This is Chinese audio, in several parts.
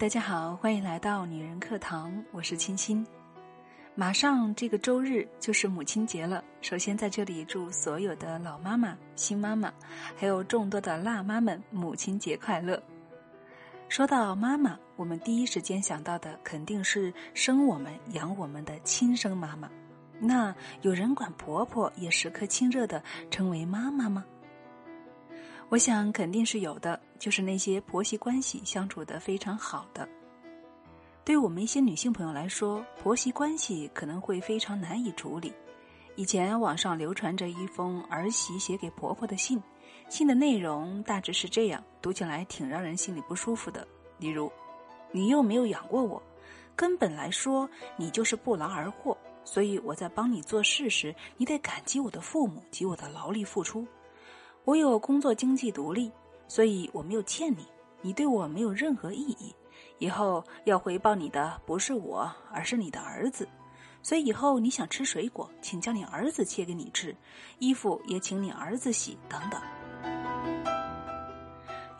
大家好，欢迎来到女人课堂，我是青青。马上这个周日就是母亲节了，首先在这里祝所有的老妈妈、新妈妈，还有众多的辣妈们母亲节快乐。说到妈妈，我们第一时间想到的肯定是生我们、养我们的亲生妈妈。那有人管婆婆也时刻亲热的称为妈妈吗？我想肯定是有的，就是那些婆媳关系相处的非常好的。对于我们一些女性朋友来说，婆媳关系可能会非常难以处理。以前网上流传着一封儿媳写给婆婆的信，信的内容大致是这样，读起来挺让人心里不舒服的。例如，你又没有养过我，根本来说你就是不劳而获，所以我在帮你做事时，你得感激我的父母及我的劳力付出。我有工作经济独立，所以我没有欠你，你对我没有任何意义。以后要回报你的不是我，而是你的儿子。所以以后你想吃水果，请叫你儿子切给你吃；衣服也请你儿子洗，等等。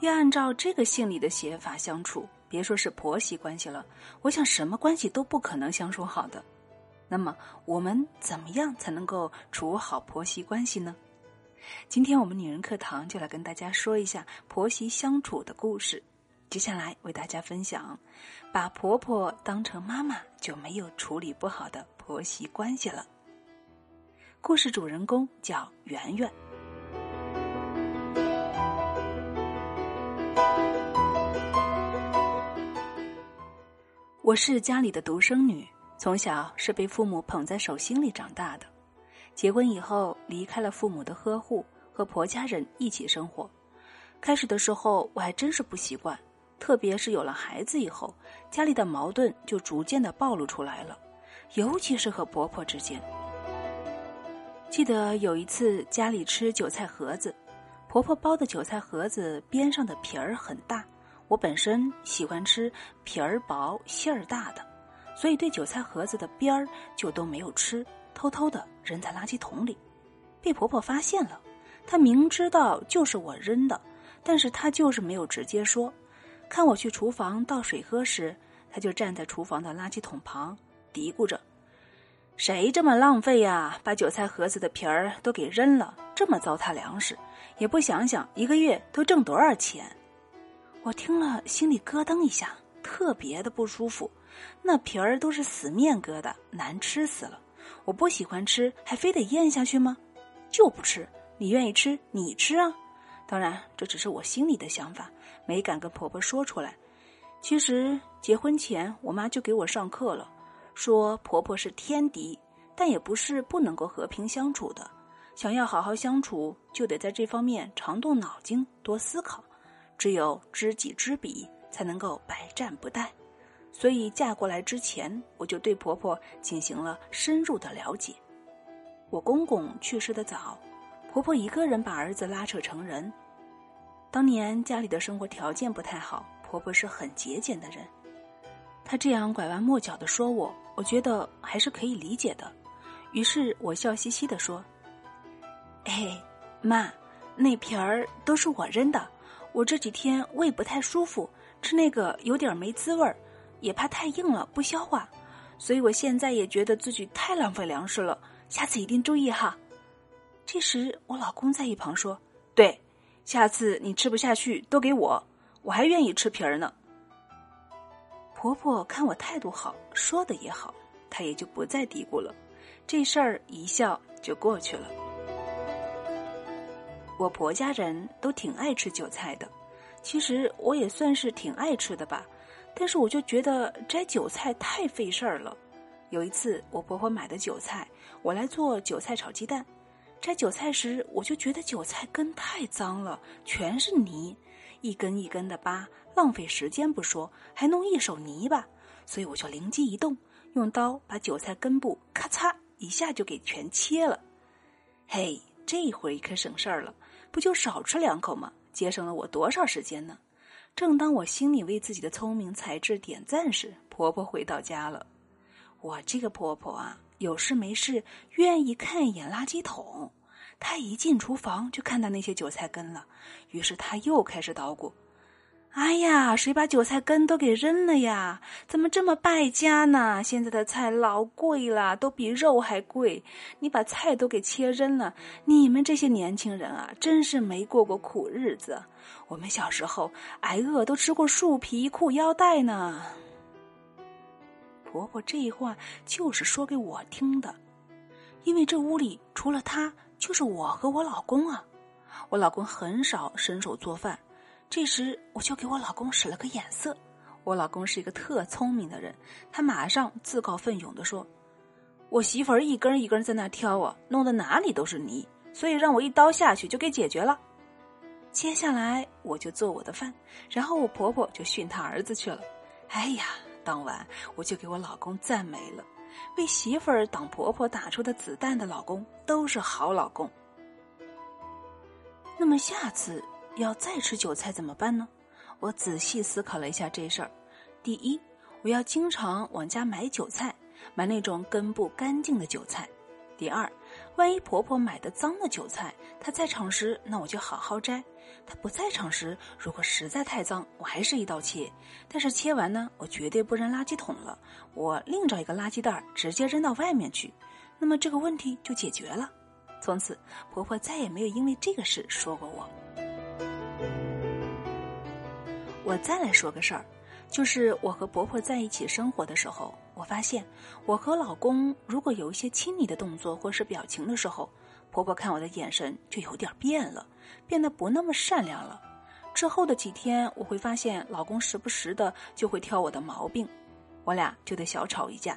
要按照这个信里的写法相处，别说是婆媳关系了，我想什么关系都不可能相处好的。那么我们怎么样才能够处好婆媳关系呢？今天我们女人课堂就来跟大家说一下婆媳相处的故事。接下来为大家分享，把婆婆当成妈妈就没有处理不好的婆媳关系了。故事主人公叫圆圆。我是家里的独生女，从小是被父母捧在手心里长大的。结婚以后，离开了父母的呵护，和婆家人一起生活。开始的时候，我还真是不习惯。特别是有了孩子以后，家里的矛盾就逐渐的暴露出来了，尤其是和婆婆之间。记得有一次家里吃韭菜盒子，婆婆包的韭菜盒子边上的皮儿很大，我本身喜欢吃皮儿薄馅儿大的，所以对韭菜盒子的边儿就都没有吃，偷偷的扔在垃圾桶里，被婆婆发现了。她明知道就是我扔的，但是她就是没有直接说。看我去厨房倒水喝时，她就站在厨房的垃圾桶旁，嘀咕着：“谁这么浪费呀？把韭菜盒子的皮儿都给扔了，这么糟蹋粮食，也不想想一个月都挣多少钱。”我听了心里咯噔一下，特别的不舒服。那皮儿都是死面疙瘩，难吃死了。我不喜欢吃，还非得咽下去吗？就不吃。你愿意吃，你吃啊。当然，这只是我心里的想法，没敢跟婆婆说出来。其实结婚前，我妈就给我上课了，说婆婆是天敌，但也不是不能够和平相处的。想要好好相处，就得在这方面常动脑筋，多思考。只有知己知彼，才能够百战不殆。所以嫁过来之前，我就对婆婆进行了深入的了解。我公公去世的早。婆婆一个人把儿子拉扯成人，当年家里的生活条件不太好，婆婆是很节俭的人。她这样拐弯抹角的说我，我觉得还是可以理解的。于是我笑嘻嘻的说：“哎，妈，那皮儿都是我扔的。我这几天胃不太舒服，吃那个有点没滋味儿，也怕太硬了不消化，所以我现在也觉得自己太浪费粮食了。下次一定注意哈。”这时，我老公在一旁说：“对，下次你吃不下去都给我，我还愿意吃皮儿呢。”婆婆看我态度好，说的也好，她也就不再嘀咕了。这事儿一笑就过去了。我婆家人都挺爱吃韭菜的，其实我也算是挺爱吃的吧，但是我就觉得摘韭菜太费事儿了。有一次，我婆婆买的韭菜，我来做韭菜炒鸡蛋。摘韭菜时，我就觉得韭菜根太脏了，全是泥，一根一根的扒，浪费时间不说，还弄一手泥巴。所以我就灵机一动，用刀把韭菜根部咔嚓一下就给全切了。嘿，这回可省事儿了，不就少吃两口吗？节省了我多少时间呢？正当我心里为自己的聪明才智点赞时，婆婆回到家了。我这个婆婆啊。有事没事，愿意看一眼垃圾桶。她一进厨房就看到那些韭菜根了，于是她又开始捣鼓：“哎呀，谁把韭菜根都给扔了呀？怎么这么败家呢？现在的菜老贵了，都比肉还贵。你把菜都给切扔了，你们这些年轻人啊，真是没过过苦日子。我们小时候挨饿都吃过树皮裤腰带呢。婆婆这话就是说给我听的，因为这屋里除了她，就是我和我老公啊。我老公很少伸手做饭。这时，我就给我老公使了个眼色。我老公是一个特聪明的人，他马上自告奋勇的说：“我媳妇儿一根一根在那挑啊，弄得哪里都是泥，所以让我一刀下去就给解决了。”接下来我就做我的饭，然后我婆婆就训她儿子去了。哎呀，当晚我就给我老公赞美了，为媳妇儿挡婆婆打出的子弹的老公都是好老公。那么下次。要再吃韭菜怎么办呢？我仔细思考了一下这事儿。第一，我要经常往家买韭菜，买那种根部干净的韭菜。第二，万一婆婆买的脏的韭菜，她在场时，那我就好好摘；她不在场时，如果实在太脏，我还是一刀切。但是切完呢，我绝对不扔垃圾桶了，我另找一个垃圾袋，直接扔到外面去。那么这个问题就解决了。从此，婆婆再也没有因为这个事说过我。我再来说个事儿，就是我和婆婆在一起生活的时候，我发现我和老公如果有一些亲昵的动作或是表情的时候，婆婆看我的眼神就有点变了，变得不那么善良了。之后的几天，我会发现老公时不时的就会挑我的毛病，我俩就得小吵一架。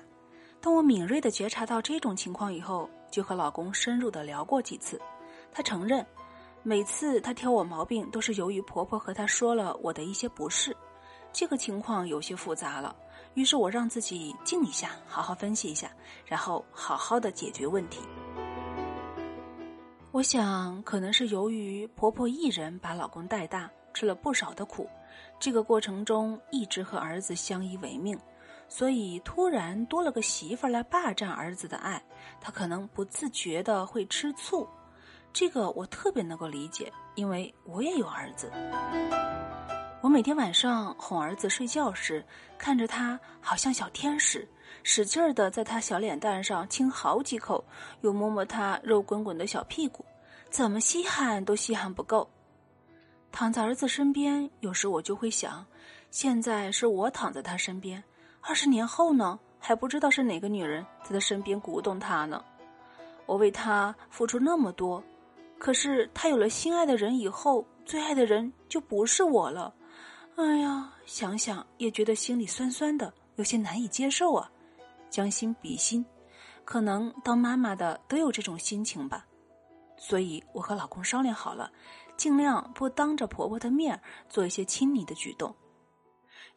当我敏锐的觉察到这种情况以后，就和老公深入的聊过几次，他承认。每次她挑我毛病，都是由于婆婆和她说了我的一些不是，这个情况有些复杂了。于是我让自己静一下，好好分析一下，然后好好的解决问题。我想，可能是由于婆婆一人把老公带大，吃了不少的苦，这个过程中一直和儿子相依为命，所以突然多了个媳妇来霸占儿子的爱，她可能不自觉的会吃醋。这个我特别能够理解，因为我也有儿子。我每天晚上哄儿子睡觉时，看着他好像小天使，使劲儿的在他小脸蛋上亲好几口，又摸摸他肉滚滚的小屁股，怎么稀罕都稀罕不够。躺在儿子身边，有时我就会想，现在是我躺在他身边，二十年后呢，还不知道是哪个女人在他身边鼓动他呢。我为他付出那么多。可是他有了心爱的人以后，最爱的人就不是我了。哎呀，想想也觉得心里酸酸的，有些难以接受啊。将心比心，可能当妈妈的都有这种心情吧。所以我和老公商量好了，尽量不当着婆婆的面做一些亲昵的举动。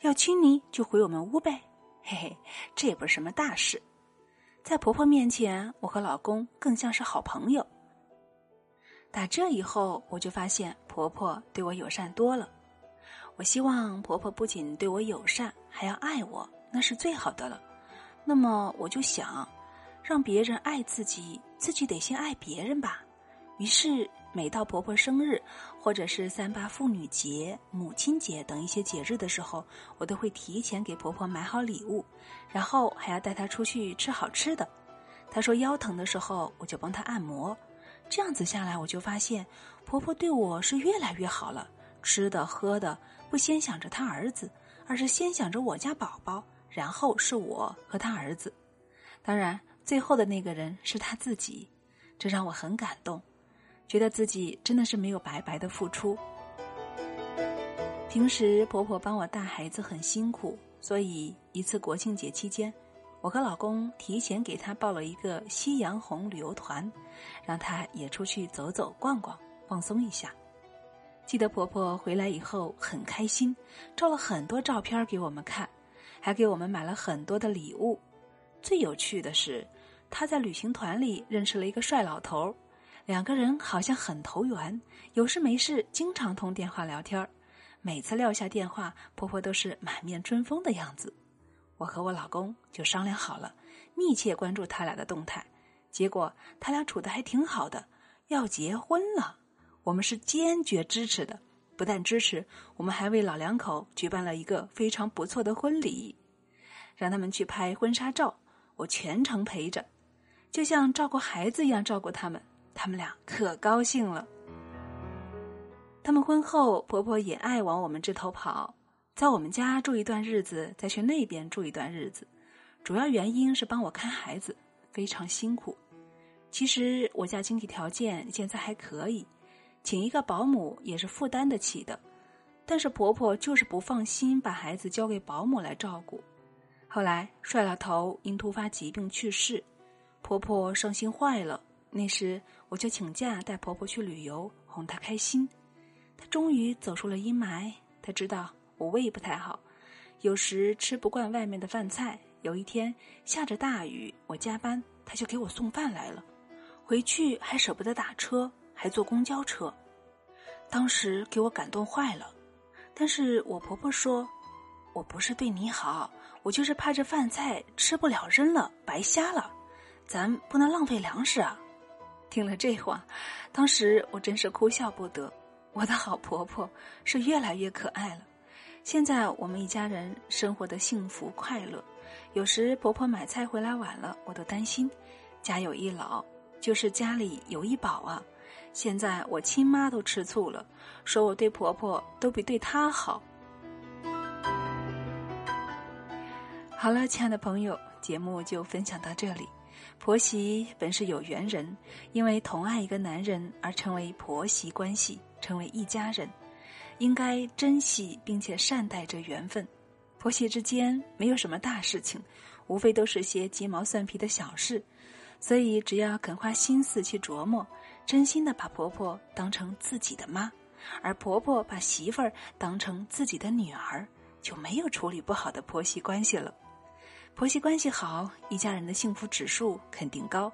要亲昵就回我们屋呗，嘿嘿，这也不是什么大事。在婆婆面前，我和老公更像是好朋友。打这以后，我就发现婆婆对我友善多了。我希望婆婆不仅对我友善，还要爱我，那是最好的了。那么我就想，让别人爱自己，自己得先爱别人吧。于是，每到婆婆生日，或者是三八妇女节、母亲节等一些节日的时候，我都会提前给婆婆买好礼物，然后还要带她出去吃好吃的。她说腰疼的时候，我就帮她按摩。这样子下来，我就发现婆婆对我是越来越好了。吃的喝的不先想着她儿子，而是先想着我家宝宝，然后是我和她儿子。当然，最后的那个人是她自己，这让我很感动，觉得自己真的是没有白白的付出。平时婆婆帮我带孩子很辛苦，所以一次国庆节期间。我和老公提前给他报了一个夕阳红旅游团，让他也出去走走逛逛，放松一下。记得婆婆回来以后很开心，照了很多照片给我们看，还给我们买了很多的礼物。最有趣的是，她在旅行团里认识了一个帅老头，两个人好像很投缘，有事没事经常通电话聊天每次撂下电话，婆婆都是满面春风的样子。我和我老公就商量好了，密切关注他俩的动态。结果他俩处的还挺好的，要结婚了。我们是坚决支持的，不但支持，我们还为老两口举办了一个非常不错的婚礼，让他们去拍婚纱照，我全程陪着，就像照顾孩子一样照顾他们。他们俩可高兴了。他们婚后，婆婆也爱往我们这头跑，在我们家住一段日子，再去那边住一段日子，主要原因是帮我看孩子，非常辛苦。其实我家经济条件现在还可以。请一个保姆也是负担得起的，但是婆婆就是不放心把孩子交给保姆来照顾。后来帅老头因突发疾病去世，婆婆伤心坏了。那时我就请假带婆婆去旅游，哄她开心。她终于走出了阴霾。她知道我胃不太好，有时吃不惯外面的饭菜。有一天下着大雨，我加班，他就给我送饭来了。回去还舍不得打车。还坐公交车，当时给我感动坏了。但是我婆婆说：“我不是对你好，我就是怕这饭菜吃不了扔了，白瞎了。咱不能浪费粮食啊！”听了这话，当时我真是哭笑不得。我的好婆婆是越来越可爱了。现在我们一家人生活的幸福快乐。有时婆婆买菜回来晚了，我都担心。家有一老，就是家里有一宝啊。现在我亲妈都吃醋了，说我对婆婆都比对她好。好了，亲爱的朋友，节目就分享到这里。婆媳本是有缘人，因为同爱一个男人而成为婆媳关系，成为一家人，应该珍惜并且善待这缘分。婆媳之间没有什么大事情，无非都是些鸡毛蒜皮的小事。所以，只要肯花心思去琢磨，真心的把婆婆当成自己的妈，而婆婆把媳妇儿当成自己的女儿，就没有处理不好的婆媳关系了。婆媳关系好，一家人的幸福指数肯定高；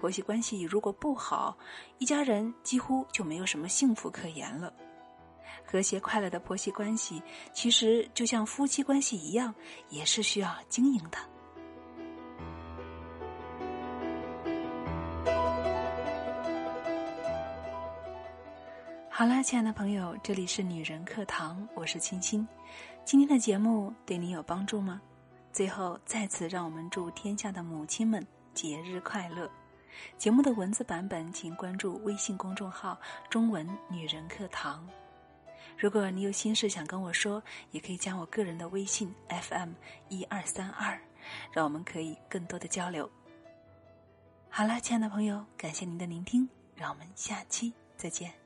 婆媳关系如果不好，一家人几乎就没有什么幸福可言了。和谐快乐的婆媳关系，其实就像夫妻关系一样，也是需要经营的。好啦，亲爱的朋友，这里是女人课堂，我是青青。今天的节目对你有帮助吗？最后，再次让我们祝天下的母亲们节日快乐。节目的文字版本，请关注微信公众号“中文女人课堂”。如果你有心事想跟我说，也可以加我个人的微信 FM 一二三二，让我们可以更多的交流。好了，亲爱的朋友，感谢您的聆听，让我们下期再见。